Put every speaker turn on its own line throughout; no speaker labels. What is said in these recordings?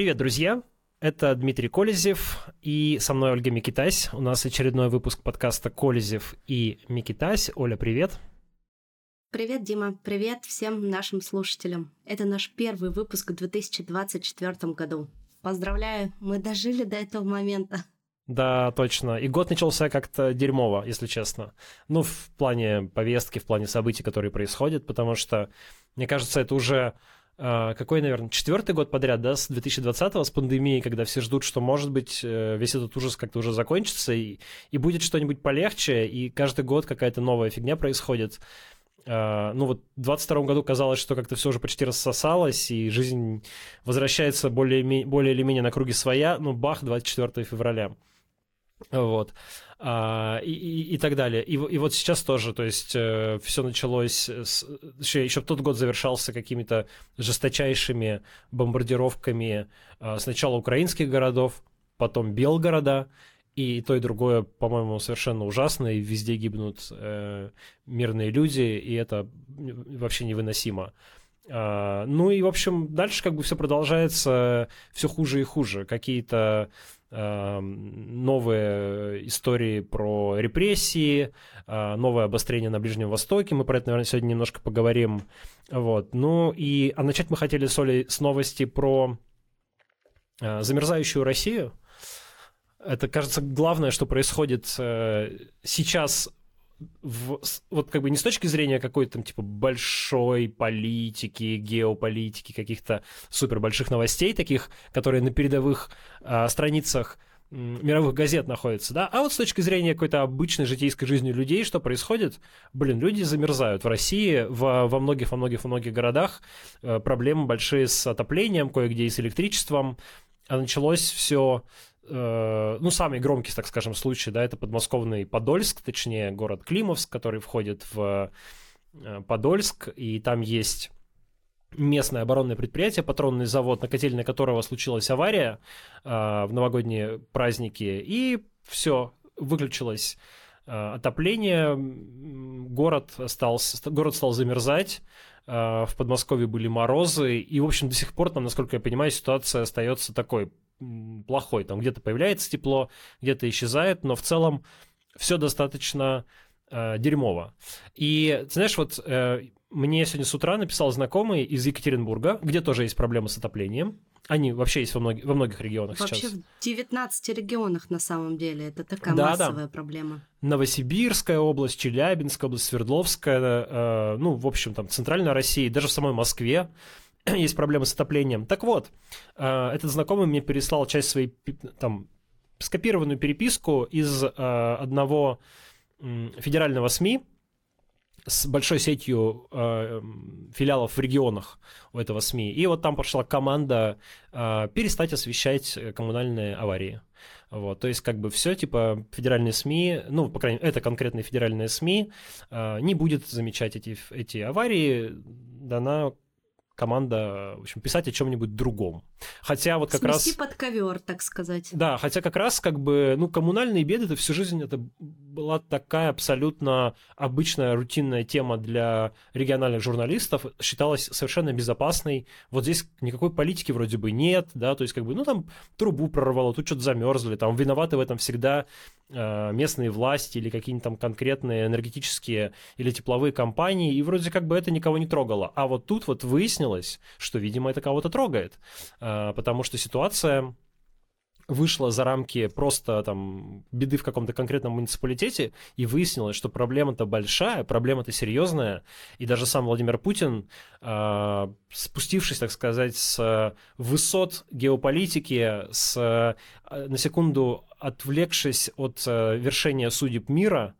Привет, друзья! Это Дмитрий Колезев и со мной Ольга Микитась. У нас очередной выпуск подкаста «Колезев и Микитась». Оля, привет!
Привет, Дима. Привет всем нашим слушателям. Это наш первый выпуск в 2024 году. Поздравляю, мы дожили до этого момента.
Да, точно. И год начался как-то дерьмово, если честно. Ну, в плане повестки, в плане событий, которые происходят, потому что, мне кажется, это уже какой, наверное, четвертый год подряд, да, с 2020-го, с пандемией, когда все ждут, что, может быть, э, весь этот ужас как-то уже закончится, и, и будет что-нибудь полегче, и каждый год какая-то новая фигня происходит. Uh, ну вот в 22 году казалось, что как-то все уже почти рассосалось, и жизнь возвращается более, более или менее на круги своя, ну бах, 24 февраля. Вот. А, и, и, так далее. И, и вот сейчас тоже, то есть э, все началось, с, еще, тот год завершался какими-то жесточайшими бомбардировками э, сначала украинских городов, потом Белгорода, и то, и другое, по-моему, совершенно ужасно, и везде гибнут э, мирные люди, и это вообще невыносимо. Uh, ну и, в общем, дальше как бы все продолжается все хуже и хуже. Какие-то новые истории про репрессии, э, новое обострение на Ближнем Востоке. Мы про это, наверное, сегодня немножко поговорим. Вот. Ну и а начать мы хотели с Олей с новости про э, замерзающую Россию. Это, кажется, главное, что происходит э, сейчас в, вот как бы не с точки зрения какой-то там типа большой политики, геополитики, каких-то супер больших новостей таких, которые на передовых э, страницах мировых газет находятся, да, а вот с точки зрения какой-то обычной житейской жизни людей, что происходит, блин, люди замерзают в России, в, во многих, во многих, во многих городах. Э, проблемы большие с отоплением, кое-где и с электричеством, а началось все Э, ну, самый громкий, так скажем, случай, да, это подмосковный Подольск, точнее, город Климовск, который входит в э, Подольск, и там есть местное оборонное предприятие, патронный завод, на котельной которого случилась авария э, в новогодние праздники, и все, выключилось э, отопление, город стал, город стал замерзать, э, в Подмосковье были морозы, и, в общем, до сих пор там, насколько я понимаю, ситуация остается такой плохой. Там где-то появляется тепло, где-то исчезает, но в целом все достаточно э, дерьмово. И, знаешь, вот э, мне сегодня с утра написал знакомый из Екатеринбурга, где тоже есть проблемы с отоплением. Они вообще есть во, многих, во многих регионах
вообще
сейчас.
Вообще в 19 регионах на самом деле. Это такая да, массовая да. проблема.
Новосибирская область, Челябинская область, Свердловская, э, ну, в общем, там, Центральная Россия, даже в самой Москве есть проблемы с отоплением. Так вот, э, этот знакомый мне переслал часть своей там скопированную переписку из э, одного федерального СМИ с большой сетью э, филиалов в регионах у этого СМИ. И вот там пошла команда перестать освещать коммунальные аварии. Вот, то есть, как бы все, типа, федеральные СМИ, ну, по крайней мере, это конкретные федеральные СМИ, не будет замечать эти, эти аварии, дана команда, в общем, писать о чем-нибудь другом. Хотя вот как
Смести
раз...
под ковер, так сказать.
Да, хотя как раз как бы, ну, коммунальные беды, это всю жизнь это была такая абсолютно обычная рутинная тема для региональных журналистов, считалась совершенно безопасной. Вот здесь никакой политики вроде бы нет, да, то есть как бы, ну, там трубу прорвало, тут что-то замерзли, там виноваты в этом всегда э, местные власти или какие-нибудь там конкретные энергетические или тепловые компании, и вроде как бы это никого не трогало. А вот тут вот выяснилось, что, видимо, это кого-то трогает, э, потому что ситуация вышла за рамки просто там беды в каком-то конкретном муниципалитете, и выяснилось, что проблема-то большая, проблема-то серьезная, и даже сам Владимир Путин, э, спустившись, так сказать, с высот геополитики, с, э, на секунду отвлекшись от вершения судеб мира,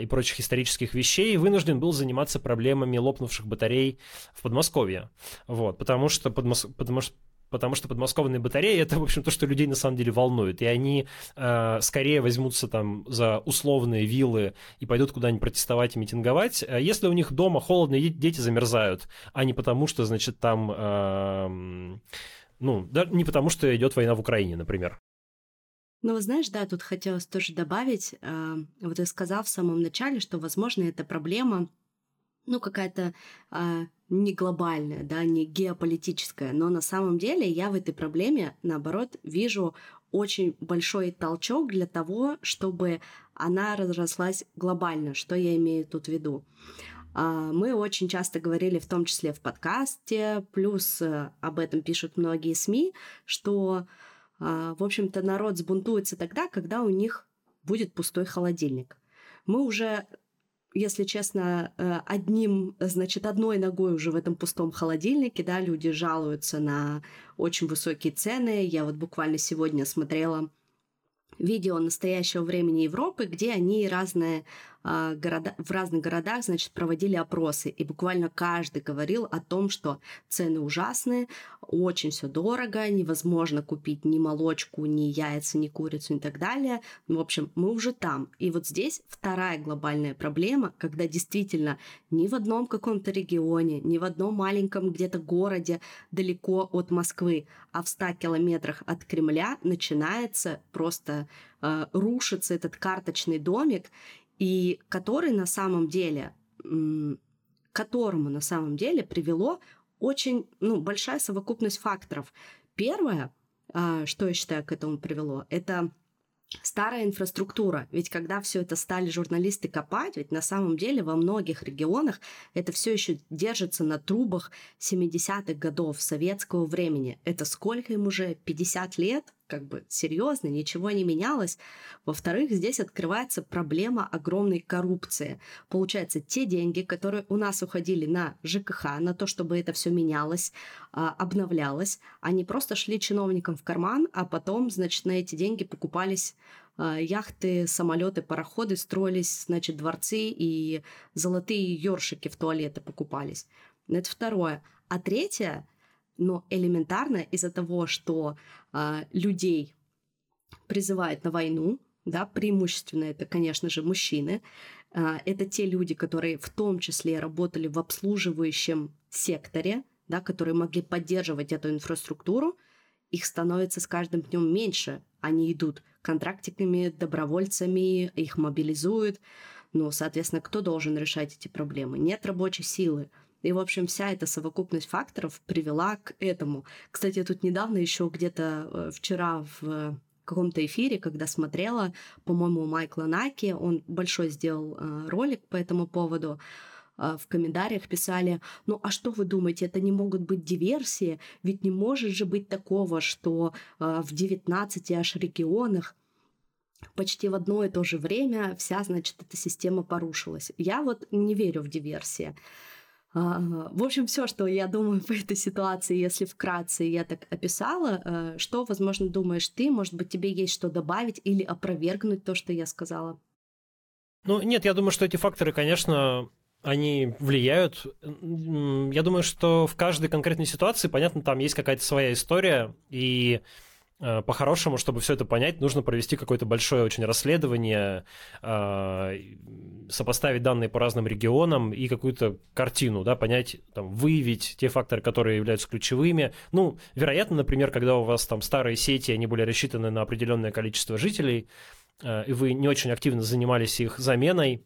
и прочих исторических вещей, вынужден был заниматься проблемами лопнувших батарей в Подмосковье. Вот, потому что, подмос... потому что потому что подмосковные батареи это, в общем, то, что людей на самом деле волнует, и они э, скорее возьмутся там за условные виллы и пойдут куда-нибудь протестовать и митинговать, э, если у них дома холодно дети замерзают, а не потому что, значит, там, э, ну, да, не потому что идет война в Украине, например.
Ну, знаешь, да, тут хотелось тоже добавить, э, вот я сказал в самом начале, что, возможно, эта проблема ну, какая-то а, не глобальная, да, не геополитическая, но на самом деле я в этой проблеме, наоборот, вижу очень большой толчок для того, чтобы она разрослась глобально. Что я имею тут в виду? А, мы очень часто говорили, в том числе в подкасте, плюс э, об этом пишут многие СМИ, что, а, в общем-то, народ сбунтуется тогда, когда у них будет пустой холодильник. Мы уже если честно, э, одним, значит, одной ногой уже в этом пустом холодильнике, да, люди жалуются на очень высокие цены. Я вот буквально сегодня смотрела видео настоящего времени Европы, где они разные города, в разных городах, значит, проводили опросы, и буквально каждый говорил о том, что цены ужасные, очень все дорого, невозможно купить ни молочку, ни яйца, ни курицу и так далее. В общем, мы уже там. И вот здесь вторая глобальная проблема, когда действительно ни в одном каком-то регионе, ни в одном маленьком где-то городе далеко от Москвы, а в 100 километрах от Кремля начинается просто э, рушится этот карточный домик, и который на самом деле, которому на самом деле привело очень ну, большая совокупность факторов. Первое, а, что я считаю к этому привело, это старая инфраструктура. Ведь когда все это стали журналисты копать, ведь на самом деле во многих регионах это все еще держится на трубах 70-х годов советского времени. Это сколько им уже? 50 лет? Как бы серьезно, ничего не менялось. Во-вторых, здесь открывается проблема огромной коррупции. Получается, те деньги, которые у нас уходили на ЖКХ, на то, чтобы это все менялось, а, обновлялось, они просто шли чиновникам в карман, а потом, значит, на эти деньги покупались а, яхты, самолеты, пароходы, строились, значит, дворцы и золотые ёршики в туалеты покупались. Это второе. А третье, но элементарно из-за того, что а, людей призывают на войну, да, преимущественно это, конечно же, мужчины, а, это те люди, которые в том числе работали в обслуживающем секторе, да, которые могли поддерживать эту инфраструктуру, их становится с каждым днем меньше. Они идут контрактиками, добровольцами, их мобилизуют. Ну, соответственно, кто должен решать эти проблемы? Нет рабочей силы. И, в общем, вся эта совокупность факторов привела к этому. Кстати, я тут недавно еще где-то э, вчера в каком-то эфире, когда смотрела, по-моему, Майкла Наки, он большой сделал э, ролик по этому поводу, э, в комментариях писали, ну а что вы думаете, это не могут быть диверсии? Ведь не может же быть такого, что в 19 аж регионах почти в одно и то же время вся, значит, эта система порушилась. Я вот не верю в диверсии. А, в общем, все, что я думаю по этой ситуации, если вкратце я так описала, э, что, возможно, думаешь ты, может быть, тебе есть что добавить или опровергнуть то, что я сказала?
Ну, нет, я думаю, что эти факторы, конечно, они влияют. Я думаю, что в каждой конкретной ситуации, понятно, там есть какая-то своя история, и по-хорошему, чтобы все это понять, нужно провести какое-то большое очень расследование, э, сопоставить данные по разным регионам и какую-то картину, да, понять, там, выявить те факторы, которые являются ключевыми. Ну, вероятно, например, когда у вас там старые сети, они были рассчитаны на определенное количество жителей, э, и вы не очень активно занимались их заменой,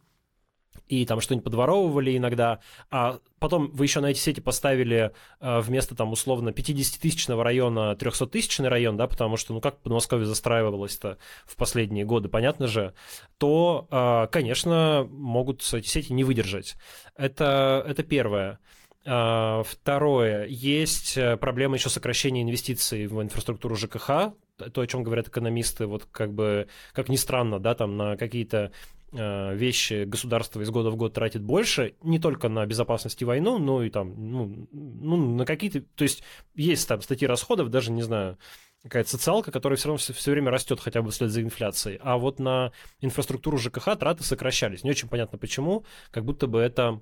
и там что-нибудь подворовывали иногда, а потом вы еще на эти сети поставили э, вместо там условно 50-тысячного района 300-тысячный район, да, потому что, ну, как Подмосковье застраивалось-то в последние годы, понятно же, то, э, конечно, могут эти сети не выдержать. Это, это первое. Uh, второе, есть э, проблема еще сокращения инвестиций в инфраструктуру ЖКХ, то, о чем говорят экономисты, вот как бы, как ни странно, да, там на какие-то вещи государство из года в год тратит больше, не только на безопасность и войну, но и там, ну, ну на какие-то... То есть есть там статьи расходов, даже, не знаю, какая-то социалка, которая все равно все, все время растет хотя бы вслед за инфляцией. А вот на инфраструктуру ЖКХ траты сокращались. Не очень понятно почему, как будто бы это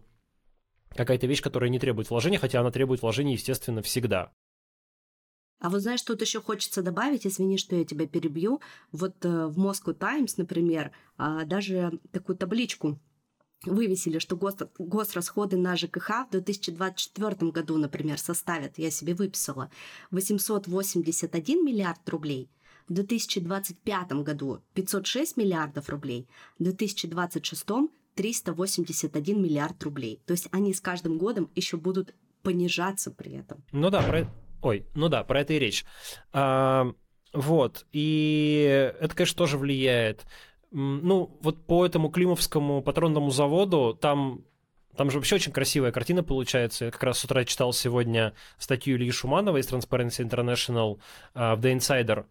какая-то вещь, которая не требует вложения, хотя она требует вложения, естественно, всегда.
А вот знаешь, тут еще хочется добавить, извини, что я тебя перебью. Вот э, в Moscow Times, например, э, даже такую табличку вывесили, что гос, госрасходы на ЖКХ в 2024 году, например, составят, я себе выписала, 881 миллиард рублей, в 2025 году 506 миллиардов рублей, в 2026 381 миллиард рублей. То есть они с каждым годом еще будут понижаться при этом.
Ну да, про... ой, ну да, про это и речь. А, вот, и это, конечно, тоже влияет. Ну, вот по этому Климовскому патронному заводу там там же вообще очень красивая картина получается. Я как раз с утра читал сегодня статью Ильи Шуманова из Transparency International uh, в The Insider,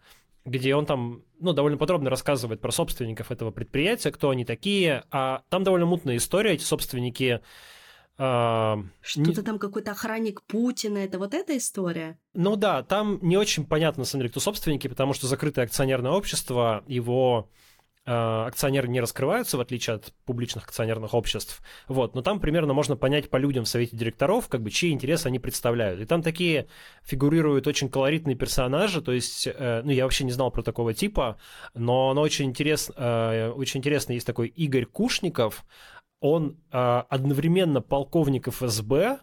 где он там ну, довольно подробно рассказывает про собственников этого предприятия, кто они такие. А там довольно мутная история. Эти собственники
Uh, Что-то не... там какой-то охранник Путина, это вот эта история?
Ну да, там не очень понятно, на самом деле, кто собственники, потому что закрытое акционерное общество, его Э, акционеры не раскрываются, в отличие от публичных акционерных обществ. Вот, но там примерно можно понять по людям в совете директоров, как бы, чьи интересы они представляют. И там такие фигурируют очень колоритные персонажи, то есть, э, ну, я вообще не знал про такого типа, но, но очень, интерес, э, очень интересно, есть такой Игорь Кушников, он одновременно полковник ФСБ,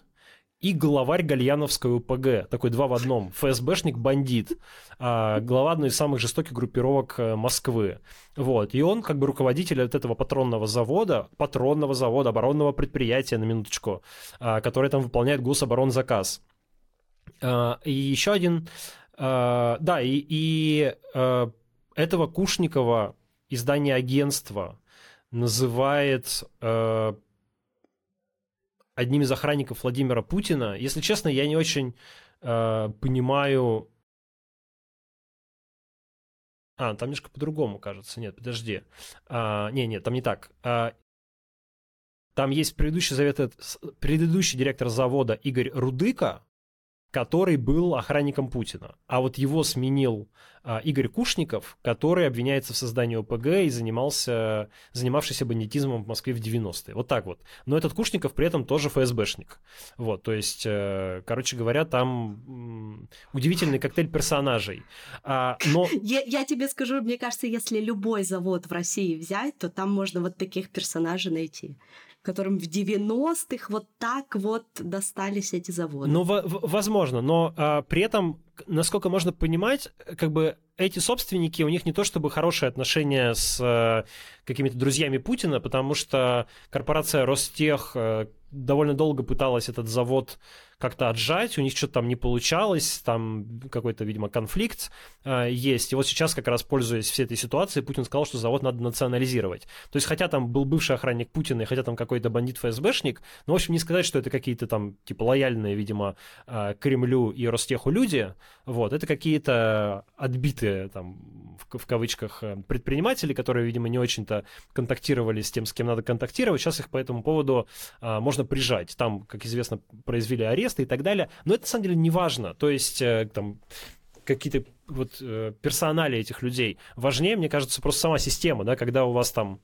и главарь Гальяновской УПГ. Такой два в одном. ФСБшник-бандит. А, глава одной из самых жестоких группировок э, Москвы. Вот. И он как бы руководитель от этого патронного завода, патронного завода, оборонного предприятия, на минуточку, а, который там выполняет гособоронзаказ. И еще один... Да, и, и а, этого Кушникова издание агентства называет э, одним из охранников Владимира Путина. Если честно, я не очень э, понимаю... А, там немножко по-другому, кажется. Нет, подожди. А, не, нет, там не так. А, там есть предыдущий, завет, предыдущий директор завода Игорь Рудыка, который был охранником Путина. А вот его сменил а, Игорь Кушников, который обвиняется в создании ОПГ и занимался, занимавшийся бандитизмом в Москве в 90-е. Вот так вот. Но этот Кушников при этом тоже ФСБшник. Вот, то есть, э, короче говоря, там удивительный коктейль персонажей. А, но...
я, я тебе скажу, мне кажется, если любой завод в России взять, то там можно вот таких персонажей найти которым в 90-х вот так вот достались эти заводы.
Ну, возможно, но а, при этом, насколько можно понимать, как бы эти собственники, у них не то чтобы хорошие отношения с а, какими-то друзьями Путина, потому что корпорация Ростех а, довольно долго пыталась этот завод как-то отжать, у них что-то там не получалось, там какой-то, видимо, конфликт э, есть. И вот сейчас, как раз пользуясь всей этой ситуацией, Путин сказал, что завод надо национализировать. То есть, хотя там был бывший охранник Путина, и хотя там какой-то бандит ФСБшник, но, в общем, не сказать, что это какие-то там, типа, лояльные, видимо, э, Кремлю и Ростеху люди, вот, это какие-то отбитые, там, в, в кавычках, э, предприниматели, которые, видимо, не очень-то контактировали с тем, с кем надо контактировать. Сейчас их по этому поводу э, можно прижать. Там, как известно, произвели арест, место и так далее. Но это на самом деле не важно. То есть э, там какие-то вот э, персонали этих людей. Важнее, мне кажется, просто сама система, да, когда у вас там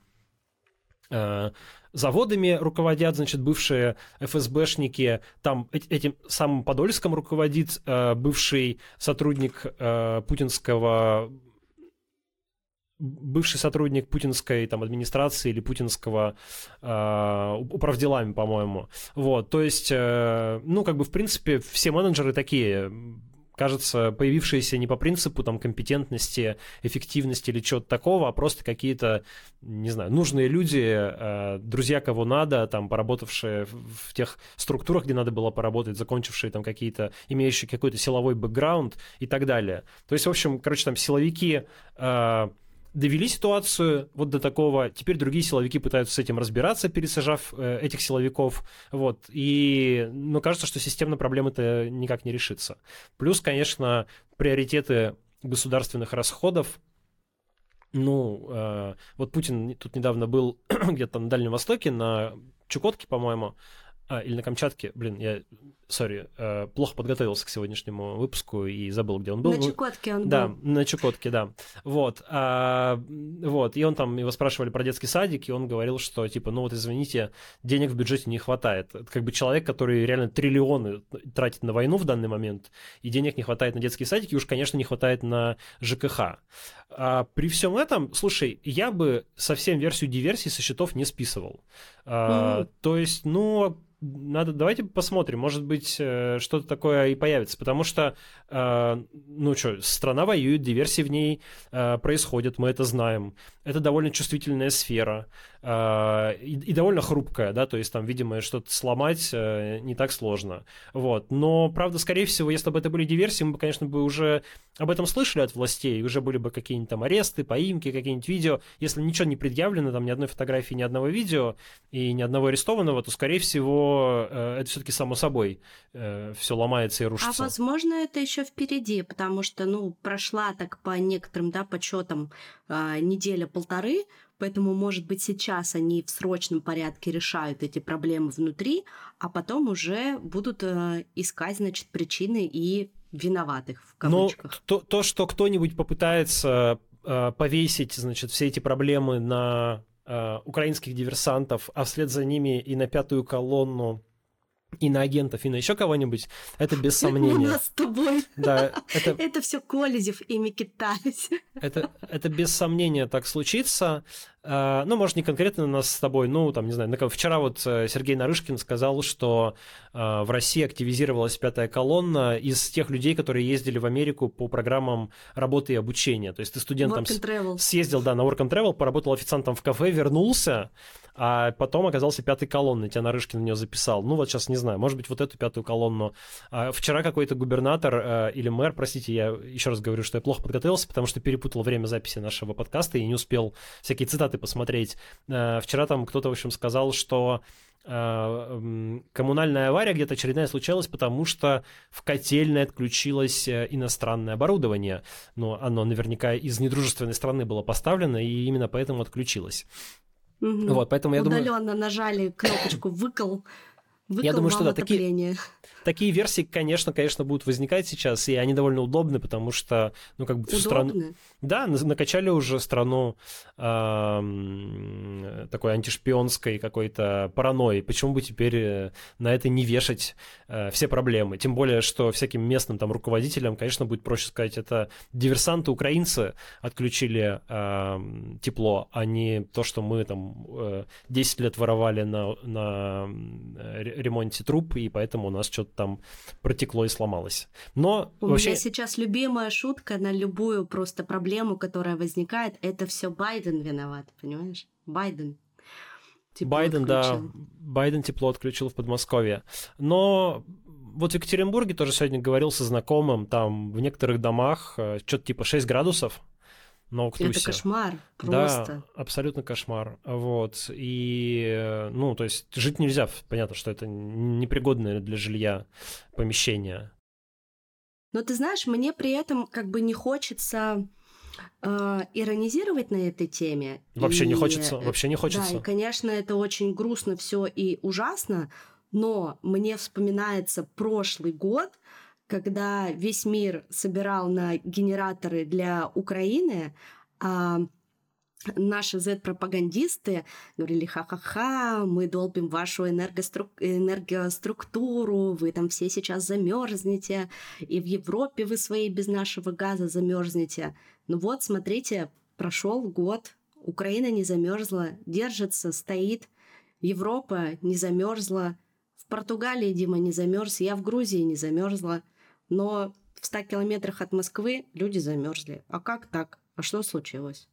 э, заводами руководят, значит, бывшие ФСБшники, там этим самым Подольском руководит э, бывший сотрудник э, путинского бывший сотрудник путинской там, администрации или путинского э, управделами, по-моему. Вот, то есть, э, ну, как бы, в принципе, все менеджеры такие, кажется, появившиеся не по принципу там компетентности, эффективности или чего-то такого, а просто какие-то, не знаю, нужные люди, э, друзья кого надо, там, поработавшие в, в тех структурах, где надо было поработать, закончившие там какие-то, имеющие какой-то силовой бэкграунд и так далее. То есть, в общем, короче, там силовики... Довели ситуацию вот до такого. Теперь другие силовики пытаются с этим разбираться, пересажав э, этих силовиков. Вот. И, ну, кажется, что системно проблема это никак не решится. Плюс, конечно, приоритеты государственных расходов ну, э, вот Путин тут недавно был где-то на Дальнем Востоке, на Чукотке, по-моему, а, или на Камчатке, блин, я, сори, э, плохо подготовился к сегодняшнему выпуску и забыл, где он был.
На Чукотке он
да,
был.
Да, на Чукотке, да. Вот, а, вот, и он там, его спрашивали про детский садик, и он говорил, что, типа, ну вот, извините, денег в бюджете не хватает. Это как бы человек, который реально триллионы тратит на войну в данный момент, и денег не хватает на детские садики, и уж, конечно, не хватает на ЖКХ. А при всем этом, слушай, я бы совсем версию диверсии со счетов не списывал. А, mm. То есть, ну, надо, давайте посмотрим, может быть, э, что-то такое и появится, потому что, э, ну что, страна воюет, диверсии в ней э, происходят, мы это знаем, это довольно чувствительная сфера, э, и, и довольно хрупкая, да, то есть там, видимо, что-то сломать э, не так сложно. Вот. Но, правда, скорее всего, если бы это были диверсии, мы бы, конечно, бы уже об этом слышали от властей, уже были бы какие-нибудь там аресты, поимки, какие-нибудь видео. Если ничего не предъявлено, там ни одной фотографии, ни одного видео и ни одного арестованного, то, скорее всего, э, это все-таки само собой э, все ломается и
А
рушится.
возможно, это еще впереди, потому что, ну, прошла так по некоторым, да, подсчетам а, неделя-полторы, поэтому, может быть, сейчас они в срочном порядке решают эти проблемы внутри, а потом уже будут э, искать, значит, причины и виноватых в
Но
кавычках.
то, то, что кто-нибудь попытается э, повесить, значит, все эти проблемы на э, украинских диверсантов, а вслед за ними и на пятую колонну, и на агентов, и на еще кого-нибудь, это без
У
сомнения.
нас с тобой.
Да, это,
Это все Колезев ими китаюсь.
это, это без сомнения так случится. А, Ну, может, не конкретно нас с тобой, ну, там, не знаю, на- вчера вот э, Сергей Нарышкин сказал, что а, в России активизировалась пятая колонна из тех людей, которые ездили в Америку по программам работы и обучения. То есть ты студентом съездил, да, на Work and Travel, поработал официантом в кафе, вернулся, а потом оказался пятой колонной, тебя Нарышкин на нее записал. Ну, вот сейчас не знаю, может быть, вот эту пятую колонну. А вчера какой-то губернатор э, или мэр, простите, я еще раз говорю, что я плохо подготовился, потому что перепутал время записи нашего подкаста и не успел всякие цитаты посмотреть. Э, Вчера там кто-то, в общем, сказал, что э, коммунальная авария где-то очередная случалась, потому что в котельной отключилось э, иностранное оборудование. Но оно наверняка из недружественной страны было поставлено, и именно поэтому отключилось.
Мгм.
Вот, поэтому я думаю,
Удаленно нажали кнопочку выкол. Выкол
Я думаю, что да, такие-. Такие версии, конечно, конечно, будут возникать сейчас, и они довольно удобны, потому что, ну, как бы всю страну... Да, на- накачали уже страну ам, такой антишпионской какой-то паранойей. Почему бы теперь э, на это не вешать э, все проблемы? Тем более, что всяким местным там руководителям, конечно, будет проще сказать, это диверсанты украинцы отключили ам, тепло, а не то, что мы там э, 10 лет воровали на, на ре- ремонте труб, и поэтому у нас что-то там протекло и сломалось. Но
У
вообще...
меня сейчас любимая шутка на любую просто проблему, которая возникает, это все Байден виноват, понимаешь? Байден. Тепло
Байден, да,
отключил.
Байден тепло отключил в Подмосковье. Но вот в Екатеринбурге тоже сегодня говорил со знакомым, там в некоторых домах э, что-то типа 6 градусов на
Это кошмар,
Да,
просто.
абсолютно кошмар. Вот. И, ну, то есть жить нельзя. Понятно, что это непригодное для жилья помещение.
Но ты знаешь, мне при этом как бы не хочется э, иронизировать на этой теме.
Вообще не
И,
хочется,
э,
вообще не
Да,
хочется.
и, конечно, это очень грустно все и ужасно, но мне вспоминается прошлый год, когда весь мир собирал на генераторы для Украины, а наши Z-пропагандисты говорили, ха-ха-ха, мы долбим вашу энергостру- энергоструктуру, вы там все сейчас замерзнете, и в Европе вы своей без нашего газа замерзнете. Ну вот, смотрите, прошел год, Украина не замерзла, держится, стоит, Европа не замерзла, в Португалии Дима не замерз, я в Грузии не замерзла, но в 100 километрах от Москвы люди замерзли. А как так? А что случилось?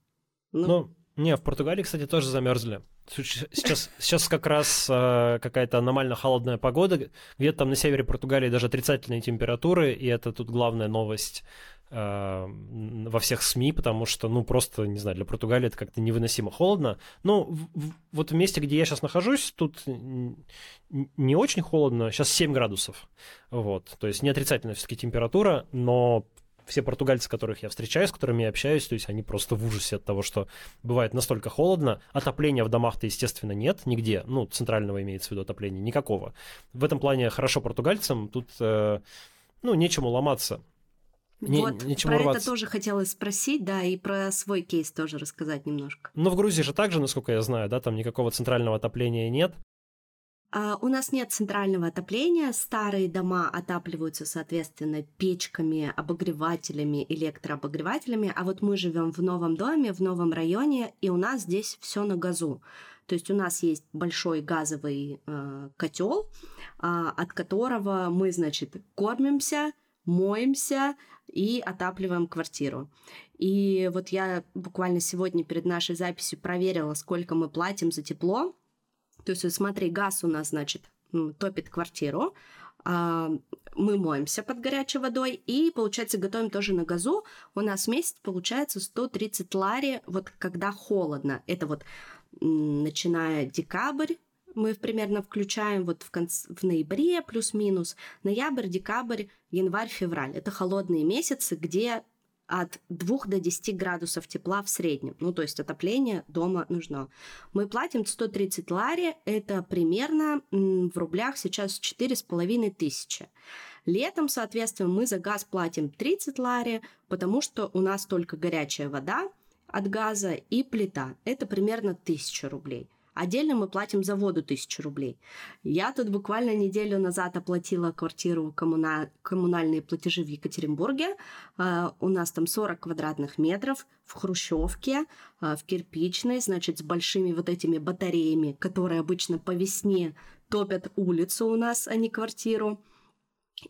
Ну, не, в Португалии, кстати, тоже замерзли. Сейчас, сейчас как раз э, какая-то аномально холодная погода. Где-то там на севере Португалии даже отрицательные температуры, и это тут главная новость во всех СМИ, потому что, ну, просто, не знаю, для Португалии это как-то невыносимо холодно. Ну, в- в- вот в месте, где я сейчас нахожусь, тут не очень холодно, сейчас 7 градусов. Вот, то есть не отрицательная все-таки температура, но все португальцы, которых я встречаю, с которыми я общаюсь, то есть они просто в ужасе от того, что бывает настолько холодно. Отопления в домах-то, естественно, нет нигде. Ну, центрального имеется в виду отопления, никакого. В этом плане хорошо португальцам, тут, э, ну, нечему ломаться. Не-
вот
нечему
про
рваться.
это тоже хотелось спросить, да, и про свой кейс тоже рассказать немножко.
Но в Грузии же также, насколько я знаю, да, там никакого центрального отопления нет.
А, у нас нет центрального отопления, старые дома отапливаются, соответственно, печками, обогревателями, электрообогревателями, а вот мы живем в новом доме, в новом районе, и у нас здесь все на газу. То есть у нас есть большой газовый котел, от которого мы, значит, кормимся, моемся и отапливаем квартиру. И вот я буквально сегодня перед нашей записью проверила, сколько мы платим за тепло. То есть, смотри, газ у нас, значит, топит квартиру, а, мы моемся под горячей водой и, получается, готовим тоже на газу. У нас в месяц получается 130 лари, вот когда холодно. Это вот начиная декабрь, мы примерно включаем вот в, конце, в ноябре плюс-минус, ноябрь, декабрь, январь, февраль. Это холодные месяцы, где от 2 до 10 градусов тепла в среднем. Ну, то есть отопление дома нужно. Мы платим 130 лари, это примерно в рублях сейчас 4,5 тысячи. Летом, соответственно, мы за газ платим 30 лари, потому что у нас только горячая вода от газа и плита. Это примерно 1000 рублей. Отдельно мы платим за воду 1000 рублей. Я тут буквально неделю назад оплатила квартиру коммуна... коммунальные платежи в Екатеринбурге. Uh, у нас там 40 квадратных метров в хрущевке, uh, в кирпичной, значит, с большими вот этими батареями, которые обычно по весне топят улицу у нас, а не квартиру.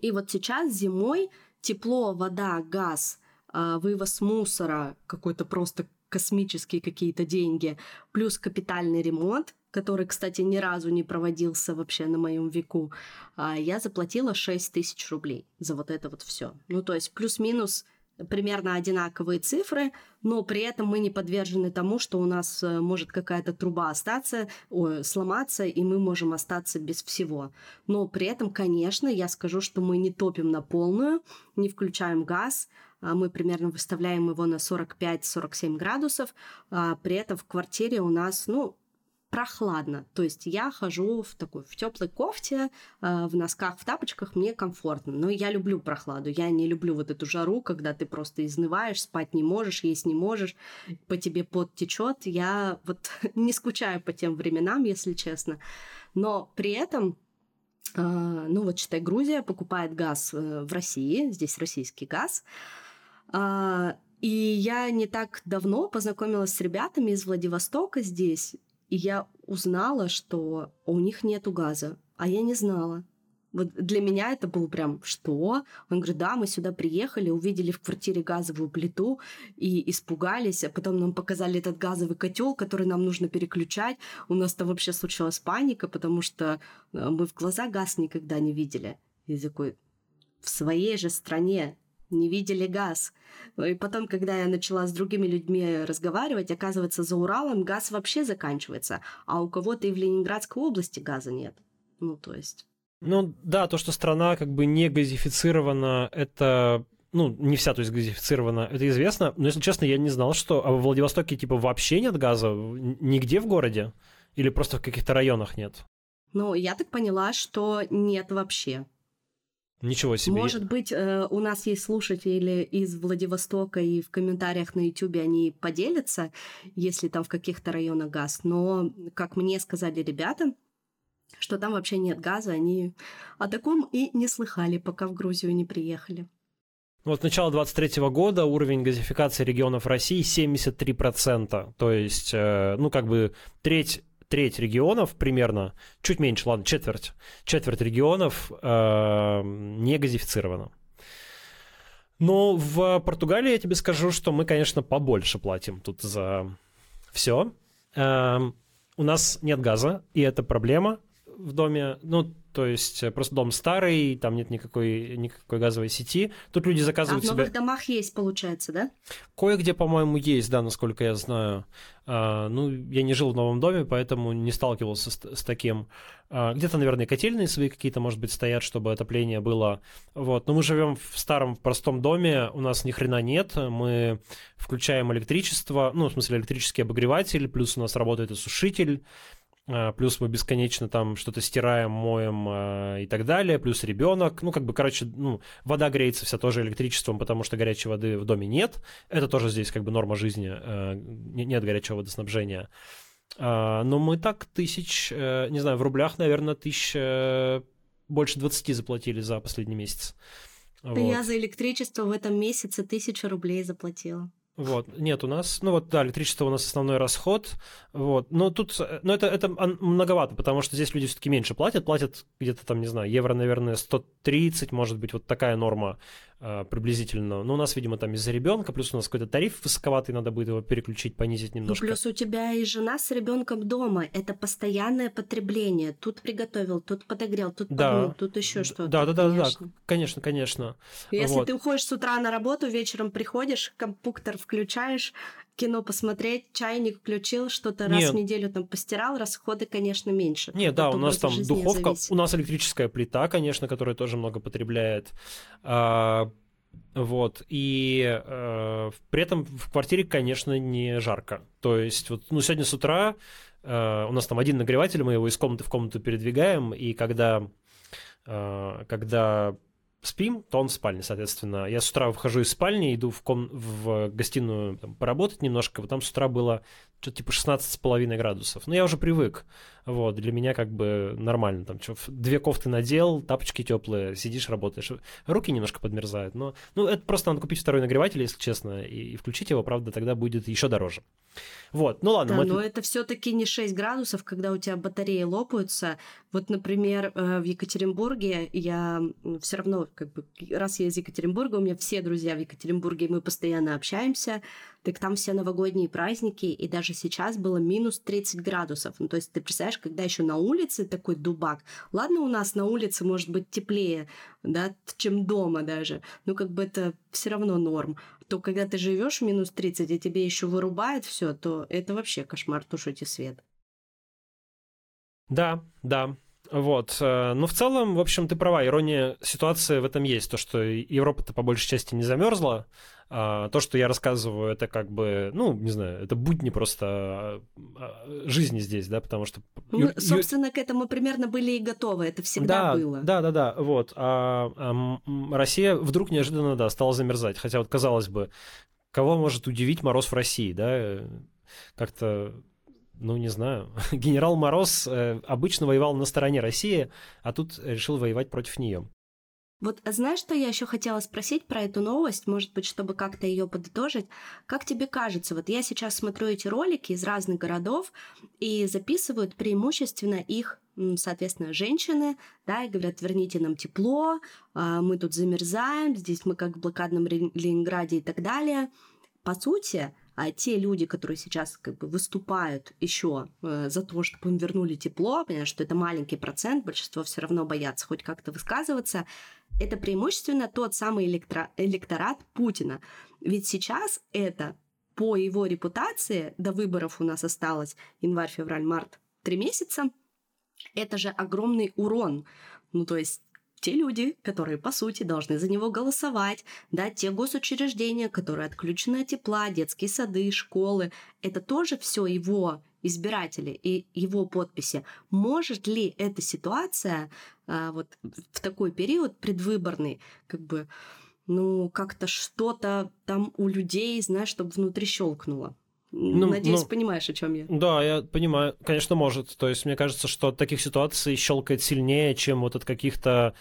И вот сейчас зимой тепло, вода, газ, uh, вывоз мусора, какой-то просто космические какие-то деньги, плюс капитальный ремонт, который, кстати, ни разу не проводился вообще на моем веку, а, я заплатила 6 тысяч рублей за вот это вот все. Ну, то есть плюс-минус примерно одинаковые цифры, но при этом мы не подвержены тому, что у нас э, может какая-то труба остаться, о, сломаться, и мы можем остаться без всего. Но при этом, конечно, я скажу, что мы не топим на полную, не включаем газ, мы примерно выставляем его на 45-47 градусов, а при этом в квартире у нас, ну, прохладно. То есть я хожу в такой в теплой кофте, а, в носках, в тапочках, мне комфортно. Но я люблю прохладу. Я не люблю вот эту жару, когда ты просто изнываешь, спать не можешь, есть не можешь, по тебе пот течет. Я вот не скучаю по тем временам, если честно. Но при этом ну вот, считай, Грузия покупает газ э, в России, здесь российский газ, а, и я не так давно познакомилась с ребятами из Владивостока здесь, и я узнала, что у них нету газа, а я не знала. Вот для меня это был прям что? Он говорит, да, мы сюда приехали, увидели в квартире газовую плиту и испугались, а потом нам показали этот газовый котел, который нам нужно переключать. У нас там вообще случилась паника, потому что э, мы в глаза газ никогда не видели. И такой, в своей же стране не видели газ. И потом, когда я начала с другими людьми разговаривать, оказывается, за Уралом газ вообще заканчивается, а у кого-то и в Ленинградской области газа нет. Ну, то есть...
Ну, да, то, что страна как бы не газифицирована, это ну, не вся, то есть газифицирована, это известно, но, если честно, я не знал, что а во Владивостоке, типа, вообще нет газа, нигде в городе? Или просто в каких-то районах нет?
Ну, я так поняла, что нет вообще.
Ничего себе.
Может быть, э, у нас есть слушатели из Владивостока, и в комментариях на YouTube они поделятся, если там в каких-то районах газ. Но, как мне сказали ребята, что там вообще нет газа, они о таком и не слыхали, пока в Грузию не приехали.
Вот с начала 23 года уровень газификации регионов России 73%. То есть, э, ну, как бы треть треть регионов примерно, чуть меньше, ладно, четверть, четверть регионов э, не газифицировано. Но в Португалии я тебе скажу, что мы, конечно, побольше платим тут за все. Э, у нас нет газа, и это проблема в доме. Ну, то есть э, просто дом старый, там нет никакой, никакой газовой сети. Тут люди заказывают
а в
себе...
новых домах есть, получается, да?
Кое-где, по-моему, есть, да, насколько я знаю. А, ну, я не жил в новом доме, поэтому не сталкивался с, с таким. А, где-то, наверное, котельные свои какие-то, может быть, стоят, чтобы отопление было. Вот. Но мы живем в старом, простом доме, у нас ни хрена нет. Мы включаем электричество, ну, в смысле, электрический обогреватель, плюс у нас работает и сушитель. А, плюс мы бесконечно там что-то стираем, моем э, и так далее, плюс ребенок, ну, как бы, короче, ну, вода греется вся тоже электричеством, потому что горячей воды в доме нет, это тоже здесь как бы норма жизни, э, нет горячего водоснабжения. Но мы так тысяч, э, не знаю, в рублях, наверное, тысяч, э, больше 20 заплатили за последний месяц.
Вот. Я за электричество в этом месяце тысячу рублей заплатила.
Вот, нет, у нас, ну вот, да, электричество у нас основной расход, вот, но тут, но это, это многовато, потому что здесь люди все-таки меньше платят, платят где-то там, не знаю, евро, наверное, 130, может быть, вот такая норма приблизительно. Но у нас, видимо, там из-за ребенка, плюс у нас какой-то тариф высоковатый, надо будет его переключить, понизить ну, немножко.
Ну, плюс у тебя и жена с ребенком дома. Это постоянное потребление. Тут приготовил, тут подогрел, тут да. подмыл, тут еще что-то.
Да, да, да, да, конечно, конечно.
Если вот. ты уходишь с утра на работу, вечером приходишь, компьютер включаешь, кино посмотреть, чайник включил, что-то раз в неделю там постирал, расходы, конечно, меньше.
Нет, да, у нас там духовка, зависит. у нас электрическая плита, конечно, которая тоже много потребляет. А, вот, и э, при этом в квартире, конечно, не жарко. То есть, вот, ну, сегодня с утра э, у нас там один нагреватель, мы его из комнаты в комнату передвигаем, и когда, э, когда спим, то он в спальне, соответственно. Я с утра выхожу из спальни, иду в, ком... в гостиную там, поработать немножко, там с утра было что-то типа 16,5 градусов. Но я уже привык. Вот, для меня как бы нормально. Там что, две кофты надел, тапочки теплые, сидишь, работаешь. Руки немножко подмерзают. Но ну, это просто надо купить второй нагреватель, если честно, и, и включить его, правда, тогда будет еще дороже. Вот, ну ладно.
Да, мы... но это все-таки не 6 градусов, когда у тебя батареи лопаются. Вот, например, э, в Екатеринбурге я все равно, как бы, раз я из Екатеринбурга, у меня все друзья в Екатеринбурге, мы постоянно общаемся, так там все новогодние праздники, и даже сейчас было минус 30 градусов. Ну, то есть ты представляешь, когда еще на улице такой дубак, ладно, у нас на улице может быть теплее, да, чем дома даже, но как бы это все равно норм. То когда ты живешь минус 30, и тебе еще вырубает все, то это вообще кошмар, тушите свет.
Да, да, вот. Э, ну, в целом, в общем, ты права, ирония ситуации в этом есть. То, что Европа-то по большей части не замерзла, а то, что я рассказываю, это как бы, ну, не знаю, это будни просто а, а, жизни здесь, да, потому что...
Ну, собственно, к этому примерно были и готовы, это всегда
да,
было.
Да, да, да, вот. А, а Россия вдруг неожиданно, да, стала замерзать. Хотя вот, казалось бы, кого может удивить мороз в России, да? Как-то ну, не знаю. Генерал Мороз э, обычно воевал на стороне России, а тут решил воевать против нее.
Вот знаешь, что я еще хотела спросить про эту новость, может быть, чтобы как-то ее подытожить? Как тебе кажется, вот я сейчас смотрю эти ролики из разных городов и записывают преимущественно их, соответственно, женщины, да, и говорят, верните нам тепло, а, мы тут замерзаем, здесь мы как в блокадном Ленинграде и так далее. По сути, а те люди, которые сейчас как бы выступают еще э, за то, чтобы им вернули тепло, понятно, что это маленький процент, большинство все равно боятся хоть как-то высказываться, это преимущественно тот самый электро- электорат Путина. Ведь сейчас это по его репутации, до выборов у нас осталось январь, февраль, март, три месяца, это же огромный урон. Ну, то есть те люди, которые, по сути, должны за него голосовать, да, те госучреждения, которые отключены от тепла, детские сады, школы, это тоже все его избиратели и его подписи. Может ли эта ситуация а, вот в такой период предвыборный, как бы, ну, как-то что-то там у людей, знаешь, чтобы внутри щелкнуло? Ну, Надеюсь, ну, понимаешь, о чем я.
Да, я понимаю. Конечно, может. То есть, мне кажется, что от таких ситуаций щелкает сильнее, чем вот от каких-то,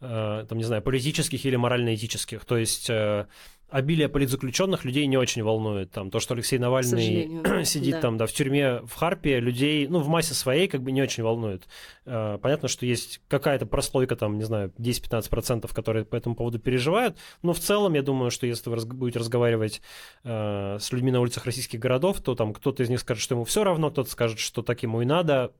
э, там, не знаю, политических или морально-этических. То есть, э, обилие политзаключенных людей не очень волнует. Там, то, что Алексей Навальный сидит да. там да, в тюрьме в Харпе, людей, ну, в массе своей как бы не очень волнует. Э, понятно, что есть какая-то прослойка, там, не знаю, 10-15%, которые по этому поводу переживают, но в целом, я думаю, что если вы будете разговаривать э, с людьми на улицах российских городов, то там кто-то из них скажет, что ему все равно, кто-то скажет, что так ему и надо,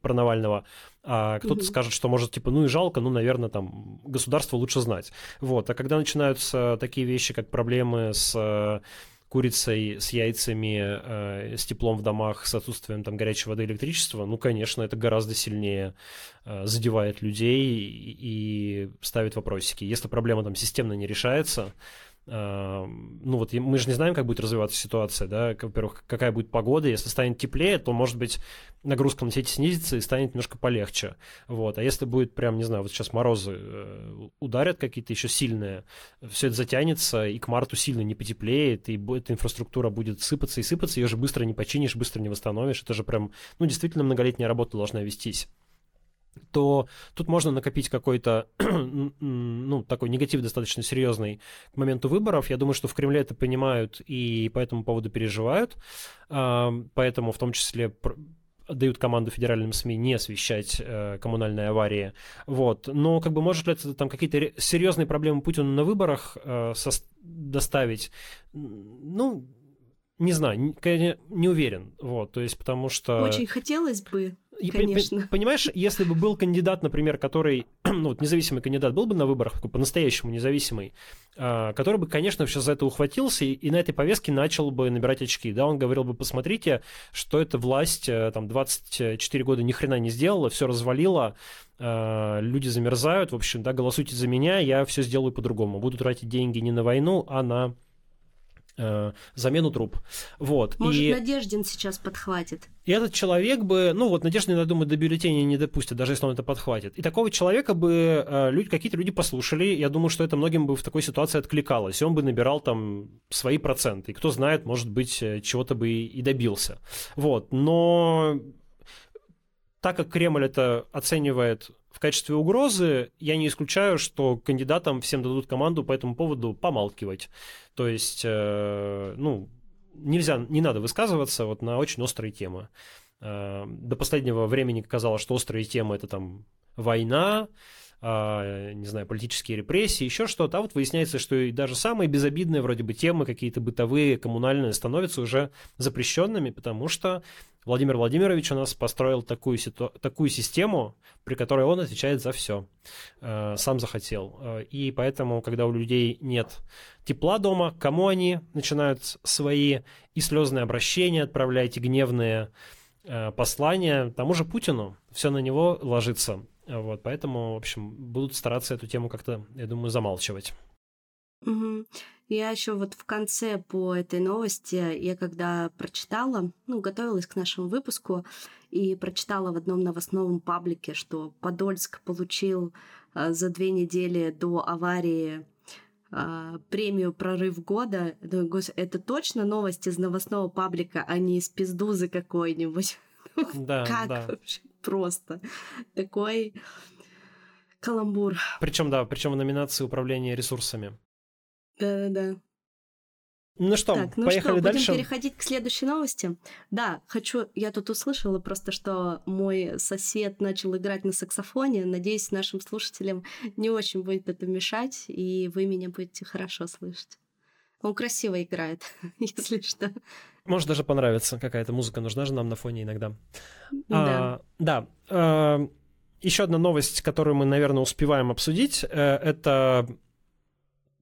про Навального, а кто-то mm-hmm. скажет, что может, типа, ну и жалко, ну, наверное, там, государство лучше знать. Вот, а когда начинаются такие вещи, как проблемы с э, курицей, с яйцами, э, с теплом в домах, с отсутствием там горячей воды и электричества, ну, конечно, это гораздо сильнее э, задевает людей и, и ставит вопросики. Если проблема там системно не решается, ну вот мы же не знаем, как будет развиваться ситуация, да, во-первых, какая будет погода, если станет теплее, то, может быть, нагрузка на сети снизится и станет немножко полегче, вот, а если будет прям, не знаю, вот сейчас морозы э, ударят какие-то еще сильные, все это затянется, и к марту сильно не потеплеет, и эта инфраструктура будет сыпаться и сыпаться, ее же быстро не починишь, быстро не восстановишь, это же прям, ну, действительно многолетняя работа должна вестись. То тут можно накопить какой-то, ну, такой негатив достаточно серьезный к моменту выборов. Я думаю, что в Кремле это понимают и по этому поводу переживают. Поэтому в том числе дают команду федеральным СМИ не освещать э, коммунальные аварии. Вот. Но как бы может ли это там какие-то серьезные проблемы Путину на выборах э, со- доставить? Ну, не знаю, не, не уверен. Вот, то есть потому что...
Очень хотелось бы, Конечно.
Понимаешь, если бы был кандидат, например, который, ну вот независимый кандидат был бы на выборах, по-настоящему независимый, а, который бы, конечно, сейчас за это ухватился и, и на этой повестке начал бы набирать очки, да, он говорил бы, посмотрите, что эта власть э, там 24 года ни хрена не сделала, все развалила, а, люди замерзают, в общем, да, голосуйте за меня, я все сделаю по-другому, буду тратить деньги не на войну, а на замену труб. Вот.
Может, и... Надеждин сейчас подхватит.
И этот человек бы, ну вот Надеждин, я думаю, до бюллетеня не допустит, даже если он это подхватит. И такого человека бы э, люди, какие-то люди послушали, я думаю, что это многим бы в такой ситуации откликалось, и он бы набирал там свои проценты. И кто знает, может быть, э, чего-то бы и добился. Вот. Но так как Кремль это оценивает в качестве угрозы, я не исключаю, что кандидатам всем дадут команду по этому поводу помалкивать. То есть, э, ну, нельзя, не надо высказываться вот на очень острые темы. Э, до последнего времени казалось, что острые темы это там война, не знаю, политические репрессии, еще что-то. А вот выясняется, что и даже самые безобидные вроде бы темы, какие-то бытовые, коммунальные, становятся уже запрещенными, потому что Владимир Владимирович у нас построил такую, ситу... такую систему, при которой он отвечает за все. Э, сам захотел. Э, и поэтому, когда у людей нет тепла дома, кому они начинают свои и слезные обращения отправлять, и гневные э, послания тому же Путину. Все на него ложится. Вот, поэтому, в общем, будут стараться эту тему как-то, я думаю, замалчивать.
Угу. Я еще вот в конце по этой новости, я когда прочитала, ну, готовилась к нашему выпуску, и прочитала в одном новостном паблике, что Подольск получил э, за две недели до аварии э, премию «Прорыв года». Думаю, господи, это точно новость из новостного паблика, а не из пиздузы какой-нибудь?
Да,
как
да.
вообще просто такой каламбур.
Причем, да, причем в номинации управления ресурсами.
Да-да-да.
Ну что, так, ну поехали
что,
дальше.
Будем переходить к следующей новости. Да, хочу, я тут услышала просто, что мой сосед начал играть на саксофоне. Надеюсь, нашим слушателям не очень будет это мешать, и вы меня будете хорошо слышать. Он красиво играет, если что.
Может даже понравится. Какая-то музыка нужна же нам на фоне иногда.
Да.
А, да. А, еще одна новость, которую мы, наверное, успеваем обсудить, э, это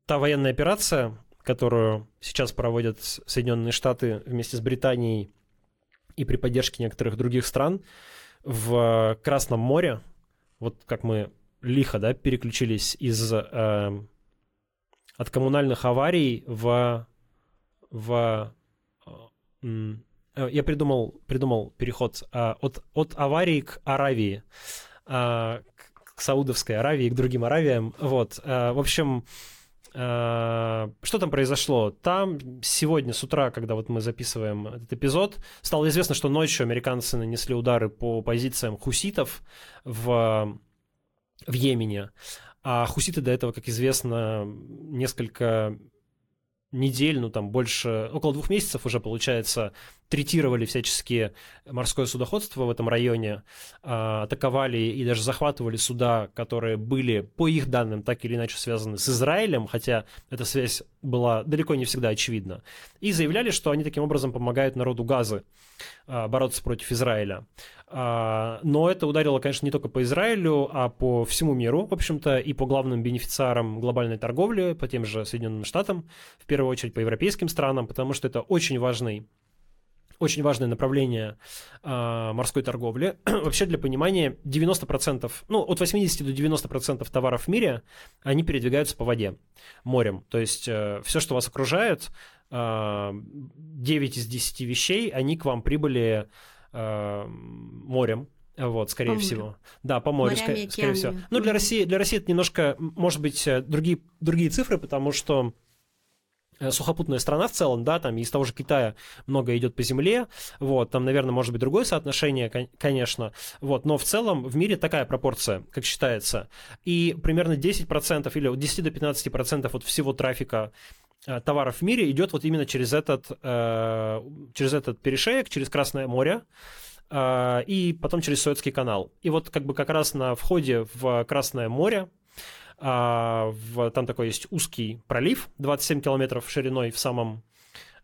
та военная операция, которую сейчас проводят Соединенные Штаты вместе с Британией и при поддержке некоторых других стран в Красном море, вот как мы лихо да, переключились из э, от коммунальных аварий в, в я придумал, придумал переход э, от, от аварии к Аравии, э, к Саудовской Аравии, к другим Аравиям. Вот. Э, в общем, Э, что там произошло? Там сегодня с утра, когда вот мы записываем этот эпизод, стало известно, что ночью американцы нанесли удары по позициям хуситов в, в Йемене. А хуситы до этого, как известно, несколько недель, ну там больше, около двух месяцев уже, получается, третировали всячески морское судоходство в этом районе, а, атаковали и даже захватывали суда, которые были, по их данным, так или иначе связаны с Израилем, хотя эта связь была далеко не всегда очевидна, и заявляли, что они таким образом помогают народу Газы а, бороться против Израиля. А, но это ударило, конечно, не только по Израилю, а по всему миру, в общем-то, и по главным бенефициарам глобальной торговли, по тем же Соединенным Штатам, в первую очередь по европейским странам, потому что это очень важный очень важное направление э, морской торговли. Вообще, для понимания, 90%, ну, от 80 до 90% товаров в мире, они передвигаются по воде, морем. То есть э, все, что вас окружает, э, 9 из 10 вещей, они к вам прибыли э, морем. Вот, скорее по всего. Морю. Да, по морю, Морями, скорее, скорее всего. Ну, для России, для России это немножко, может быть, э, другие, другие цифры, потому что Э, сухопутная страна в целом, да, там из того же Китая много идет по земле, вот, там, наверное, может быть другое соотношение, конечно, вот, но в целом в мире такая пропорция, как считается, и примерно 10% или от 10 до 15% от всего трафика э, товаров в мире идет вот именно через этот, э, через этот перешеек, через Красное море, и потом через Суэцкий канал. И вот как бы как раз на входе в Красное море там такой есть узкий пролив, 27 километров шириной в самом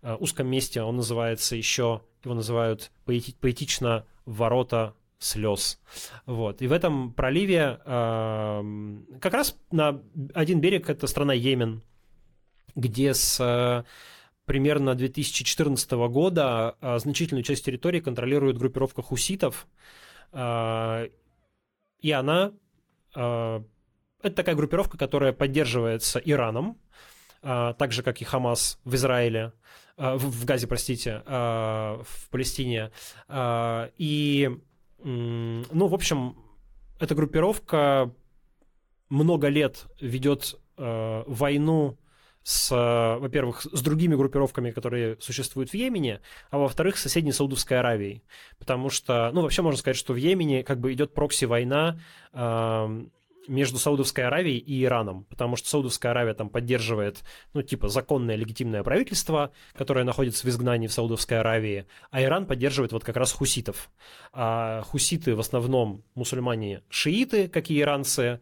узком месте. Он называется еще, его называют поэти, поэтично «Ворота слез». Вот. И в этом проливе как раз на один берег это страна Йемен, где с а, примерно 2014 года а, значительную часть территории контролирует группировка хуситов, а, и она это такая группировка, которая поддерживается Ираном, так же, как и Хамас в Израиле, в Газе, простите, в Палестине. И, ну, в общем, эта группировка много лет ведет войну с, во-первых, с другими группировками, которые существуют в Йемене, а во-вторых, с соседней Саудовской Аравией. Потому что, ну, вообще можно сказать, что в Йемене как бы идет прокси-война между Саудовской Аравией и Ираном, потому что Саудовская Аравия там поддерживает, ну, типа, законное легитимное правительство, которое находится в изгнании в Саудовской Аравии, а Иран поддерживает вот как раз хуситов. А хуситы в основном мусульмане-шииты, как и иранцы,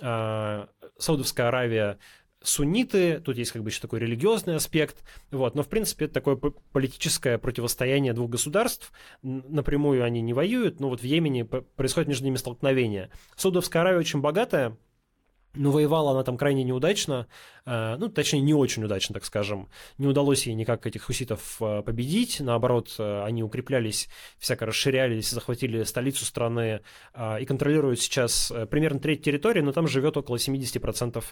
а Саудовская Аравия сунниты, тут есть как бы еще такой религиозный аспект, вот, но в принципе это такое политическое противостояние двух государств, напрямую они не воюют, но вот в Йемене происходит между ними столкновение. Саудовская Аравия очень богатая, но воевала она там крайне неудачно, э, ну, точнее, не очень удачно, так скажем. Не удалось ей никак этих хуситов э, победить, наоборот, э, они укреплялись, всяко расширялись, захватили столицу страны и контролируют сейчас примерно треть территории, но там живет около 70%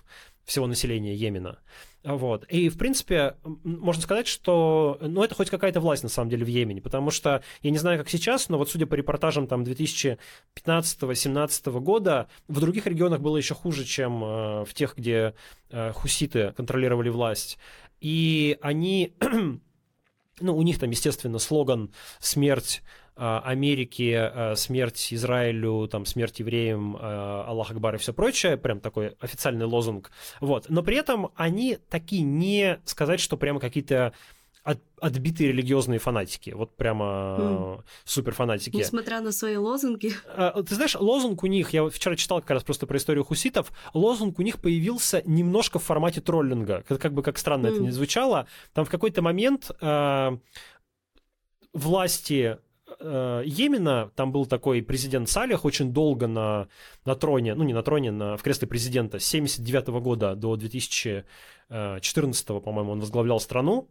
всего населения Йемена. Вот. И, в принципе, можно сказать, что ну, это хоть какая-то власть, на самом деле, в Йемене, потому что, я не знаю, как сейчас, но вот судя по репортажам там 2015-2017 года, в других регионах было еще хуже, чем э, в тех, где э, хуситы контролировали власть. И они, ну, у них там, естественно, слоган «Смерть Америки, а, смерть Израилю, там, смерть евреям, а, Аллах Акбар и все прочее, прям такой официальный лозунг. Вот. Но при этом они такие не сказать, что прямо какие-то от, отбитые религиозные фанатики, вот прямо mm. супер фанатики.
Несмотря на свои лозунги.
Ты знаешь, лозунг у них, я вчера читал как раз просто про историю хуситов, лозунг у них появился немножко в формате троллинга, как, как бы как странно mm. это ни звучало. Там в какой-то момент э, власти э, Йемена, там был такой президент Салих, очень долго на, на троне, ну не на троне, на, в кресле президента, с 79 года до 2014, по-моему, он возглавлял страну.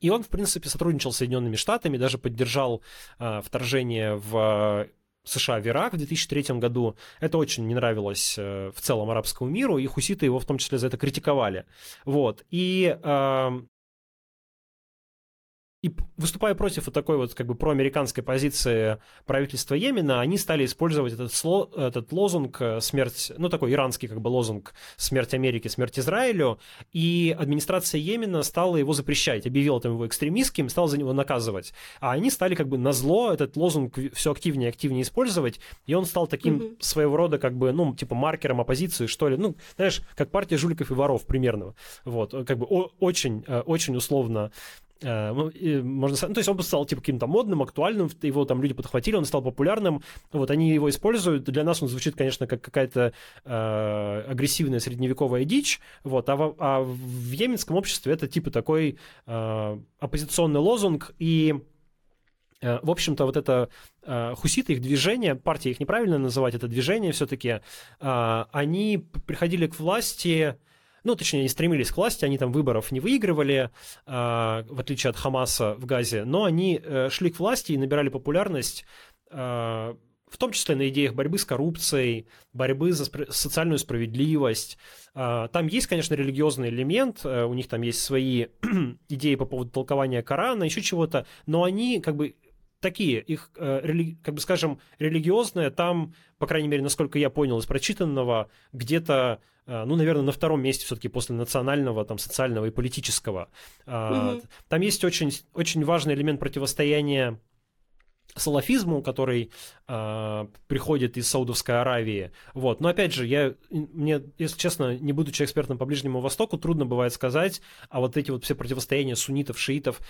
И он, в принципе, сотрудничал с Соединенными Штатами, даже поддержал э, вторжение в США в Ирак в 2003 году. Это очень не нравилось э, в целом арабскому миру, и хуситы его в том числе за это критиковали. Вот. И э, и выступая против вот такой вот как бы проамериканской позиции правительства Йемена, они стали использовать этот, сло, этот лозунг э, «смерть», ну такой иранский как бы лозунг «смерть Америки, смерть Израилю», и администрация Йемена стала его запрещать, объявила там его экстремистским, стала за него наказывать. А они стали как бы на зло этот лозунг все активнее и активнее использовать, и он стал таким mm-hmm. своего рода как бы, ну, типа маркером оппозиции, что ли, ну, знаешь, как партия жуликов и воров примерно. Вот, как бы очень, э, очень условно Э, можно ну, то есть он стал типа каким-то модным, актуальным, его там люди подхватили, он стал популярным, вот они его используют, для нас он звучит, конечно, как какая-то э, агрессивная средневековая дичь, вот, а в, а в йеменском обществе это типа такой э, оппозиционный лозунг, и э, в общем-то, вот это э, хуситы, их движение, партия их неправильно называть, это движение все-таки, э, они приходили к власти ну, точнее, они стремились к власти, они там выборов не выигрывали, э, в отличие от Хамаса в Газе, но они э, шли к власти и набирали популярность, э, в том числе на идеях борьбы с коррупцией, борьбы за спр- социальную справедливость. Э, там есть, конечно, религиозный элемент, э, у них там есть свои идеи по поводу толкования Корана, еще чего-то, но они как бы такие, их, э, как бы скажем, религиозные, там, по крайней мере, насколько я понял из прочитанного, где-то, э, ну, наверное, на втором месте все-таки после национального, там, социального и политического. Mm-hmm. Там есть очень, очень важный элемент противостояния салафизму, который э, приходит из Саудовской Аравии. Вот. Но опять же, я, мне, если честно, не будучи экспертом по Ближнему Востоку, трудно бывает сказать, а вот эти вот все противостояния суннитов, шиитов,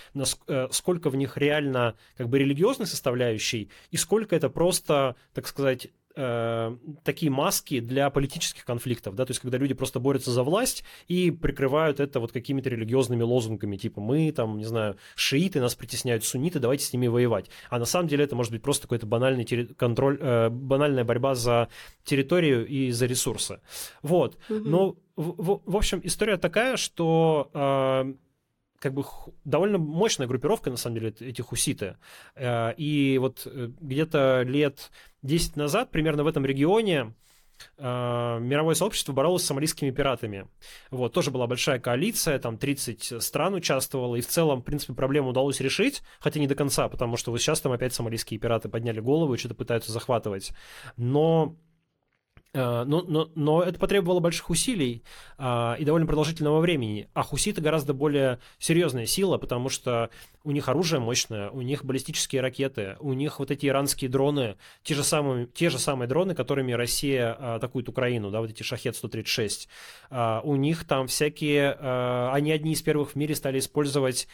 э, сколько в них реально как бы религиозной составляющей, и сколько это просто, так сказать, э, такие маски для политических конфликтов, да, то есть когда люди просто борются за власть и прикрывают это вот какими-то религиозными лозунгами, типа мы там, не знаю, шииты, нас притесняют сунниты, давайте с ними воевать. А на самом деле это может быть просто какой-то банальный терри- контроль, э, банальная борьба за территорию и за ресурсы. Вот. Угу. Но, в, в, в общем, история такая, что э, как бы довольно мощная группировка, на самом деле, эти хуситы. Э, и вот э, где-то лет 10 назад, примерно в этом регионе, э, мировое сообщество боролось с сомалийскими пиратами. Вот, тоже была большая коалиция, там 30 стран участвовало, и в целом, в принципе, проблему удалось решить, хотя не до конца, потому что вот сейчас там опять сомалийские пираты подняли голову и что-то пытаются захватывать. Но но, но, но это потребовало больших усилий а, и довольно продолжительного времени. А хуситы гораздо более серьезная сила, потому что у них оружие мощное, у них баллистические ракеты, у них вот эти иранские дроны, те же самые, те же самые дроны, которыми Россия а, атакует Украину, да, вот эти Шахет-136. А, у них там всякие, а, они одни из первых в мире стали использовать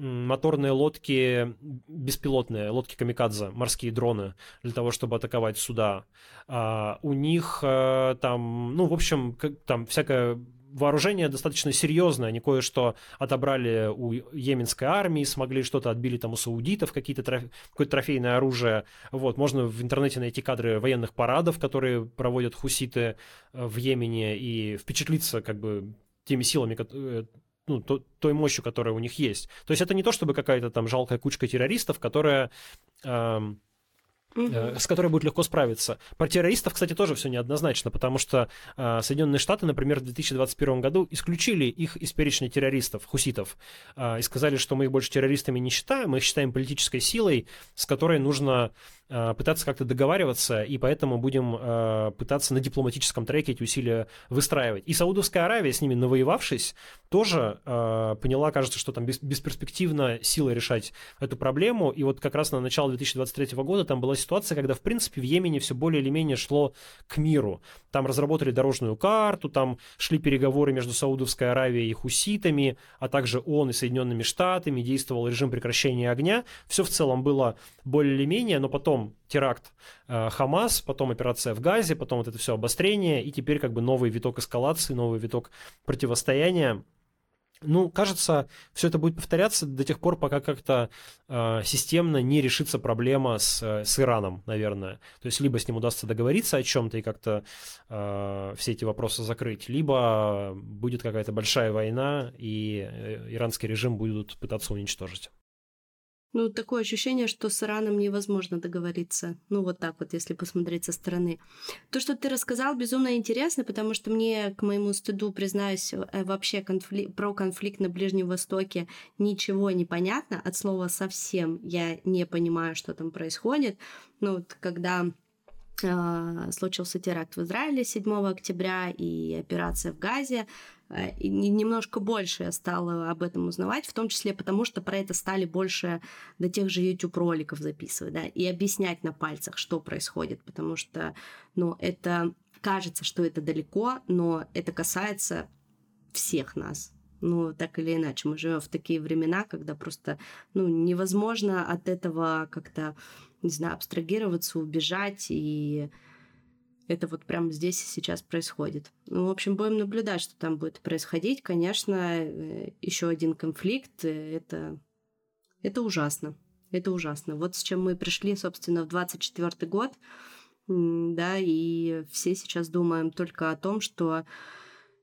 моторные лодки беспилотные, лодки камикадзе, морские дроны для того, чтобы атаковать суда. А, у них а, там, ну, в общем, там всякое вооружение достаточно серьезное, они кое-что отобрали у йеменской армии, смогли что-то отбили там у саудитов, какие-то троф... какое-то трофейное оружие. Вот, можно в интернете найти кадры военных парадов, которые проводят хуситы э, в Йемене, и впечатлиться как бы теми силами, э, ну, то, той мощью, которая у них есть. То есть это не то, чтобы какая-то там жалкая кучка террористов, которая... Эм, Угу. с которой будет легко справиться. Про террористов, кстати, тоже все неоднозначно, потому что э, Соединенные Штаты, например, в 2021 году исключили их из перечня террористов, хуситов, э, и сказали, что мы их больше террористами не считаем, мы их считаем политической силой, с которой нужно пытаться как-то договариваться, и поэтому будем э, пытаться на дипломатическом треке эти усилия выстраивать. И Саудовская Аравия, с ними навоевавшись, тоже э, поняла, кажется, что там бесперспективно силой решать эту проблему. И вот как раз на начало 2023 года там была ситуация, когда, в принципе, в Йемене все более или менее шло к миру. Там разработали дорожную карту, там шли переговоры между Саудовской Аравией и хуситами, а также ООН и Соединенными Штатами, действовал режим прекращения огня. Все в целом было более или менее, но потом потом теракт э, Хамас, потом операция в Газе, потом вот это все обострение, и теперь как бы новый виток эскалации, новый виток противостояния. Ну, кажется, все это будет повторяться до тех пор, пока как-то э, системно не решится проблема с, с Ираном, наверное. То есть либо с ним удастся договориться о чем-то и как-то э, все эти вопросы закрыть, либо будет какая-то большая война, и э, иранский режим будут пытаться уничтожить.
Ну, такое ощущение, что с Ираном невозможно договориться. Ну, вот так вот, если посмотреть со стороны. То, что ты рассказал, безумно интересно, потому что мне, к моему стыду, признаюсь, э, вообще конфли... про конфликт на Ближнем Востоке ничего не понятно. От слова совсем я не понимаю, что там происходит. Ну, вот когда э, случился теракт в Израиле 7 октября и операция в Газе, и немножко больше я стала об этом узнавать, в том числе потому, что про это стали больше до тех же YouTube-роликов записывать, да, и объяснять на пальцах, что происходит, потому что, ну, это кажется, что это далеко, но это касается всех нас. Ну, так или иначе, мы живем в такие времена, когда просто, ну, невозможно от этого как-то, не знаю, абстрагироваться, убежать и это вот прямо здесь и сейчас происходит. Ну, в общем, будем наблюдать, что там будет происходить. Конечно, э, еще один конфликт, э, это, это ужасно. Это ужасно. Вот с чем мы пришли, собственно, в 24 год, да, и все сейчас думаем только о том, что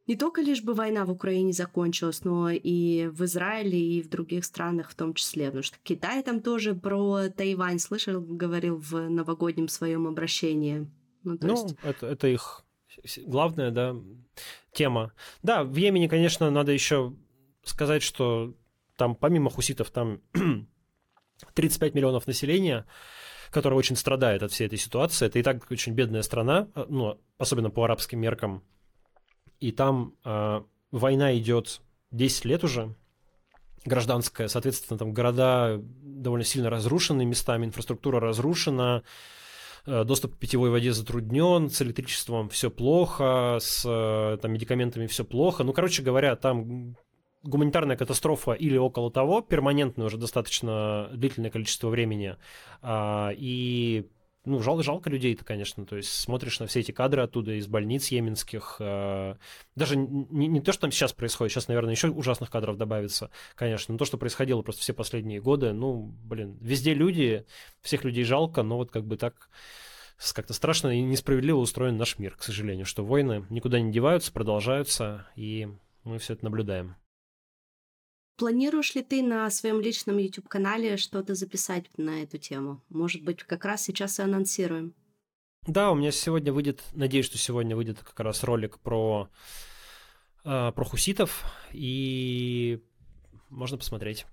не только лишь бы война в Украине закончилась, но и в Израиле, и в других странах в том числе. Потому что Китай там тоже про Тайвань слышал, говорил в новогоднем своем обращении.
Ну, ну есть... это, это их главная, да, тема. Да, в Йемене, конечно, надо еще сказать, что там помимо хуситов там 35 миллионов населения, которое очень страдает от всей этой ситуации. Это и так очень бедная страна, э, ну, особенно по арабским меркам. И там э, война идет 10 лет уже, гражданская, соответственно, там города довольно сильно разрушены местами, инфраструктура разрушена, доступ к питьевой воде затруднен, с электричеством все плохо, с э, там, медикаментами все плохо. Ну, короче говоря, там гуманитарная катастрофа или около того, перманентная уже достаточно длительное количество времени, а, и ну, жал, жалко людей-то, конечно. То есть смотришь на все эти кадры оттуда из больниц йеменских. Э, даже не, не то, что там сейчас происходит, сейчас, наверное, еще ужасных кадров добавится, конечно, но то, что происходило просто все последние годы, ну, блин, везде люди, всех людей жалко, но вот как бы так как-то страшно и несправедливо устроен наш мир, к сожалению, что войны никуда не деваются, продолжаются, и мы все это наблюдаем.
Планируешь ли ты на своем личном YouTube-канале что-то записать на эту тему? Может быть, как раз сейчас и анонсируем.
Да, у меня сегодня выйдет, надеюсь, что сегодня выйдет как раз ролик про, э, про хуситов, и можно посмотреть.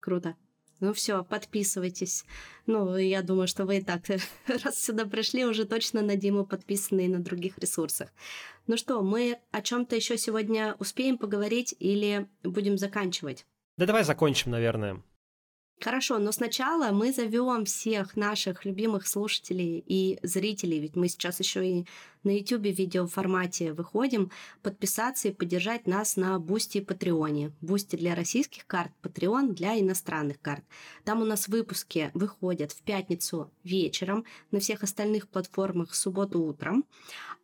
Круто. Ну все, подписывайтесь. Ну, я думаю, что вы и так, раз сюда пришли, уже точно на Диму подписаны и на других ресурсах. Ну что, мы о чем-то еще сегодня успеем поговорить или будем заканчивать?
Да давай закончим, наверное.
Хорошо, но сначала мы зовем всех наших любимых слушателей и зрителей, ведь мы сейчас еще и на YouTube в видеоформате выходим, подписаться и поддержать нас на Boosty и Patreon е. Boosty для российских карт, Patreon для иностранных карт. Там у нас выпуски выходят в пятницу вечером, на всех остальных платформах в субботу утром.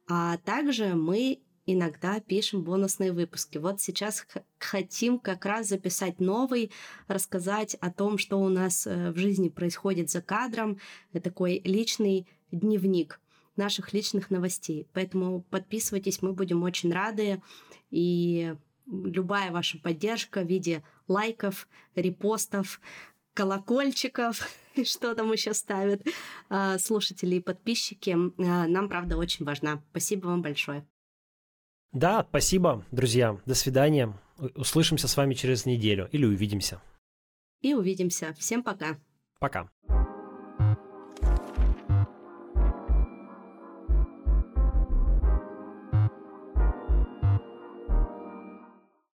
А также мы иногда пишем бонусные выпуски. Вот сейчас хотим как раз записать новый, рассказать о том, что у нас э, в жизни происходит за кадром. Такой личный дневник наших личных новостей. Поэтому подписывайтесь, мы будем очень рады. И любая ваша поддержка в виде лайков, репостов, колокольчиков, что там еще ставят а, слушатели и подписчики, а, нам, правда, очень важна. Спасибо вам большое.
Да, спасибо, друзья. До свидания. Услышимся с вами через неделю или увидимся.
И увидимся. Всем пока.
Пока.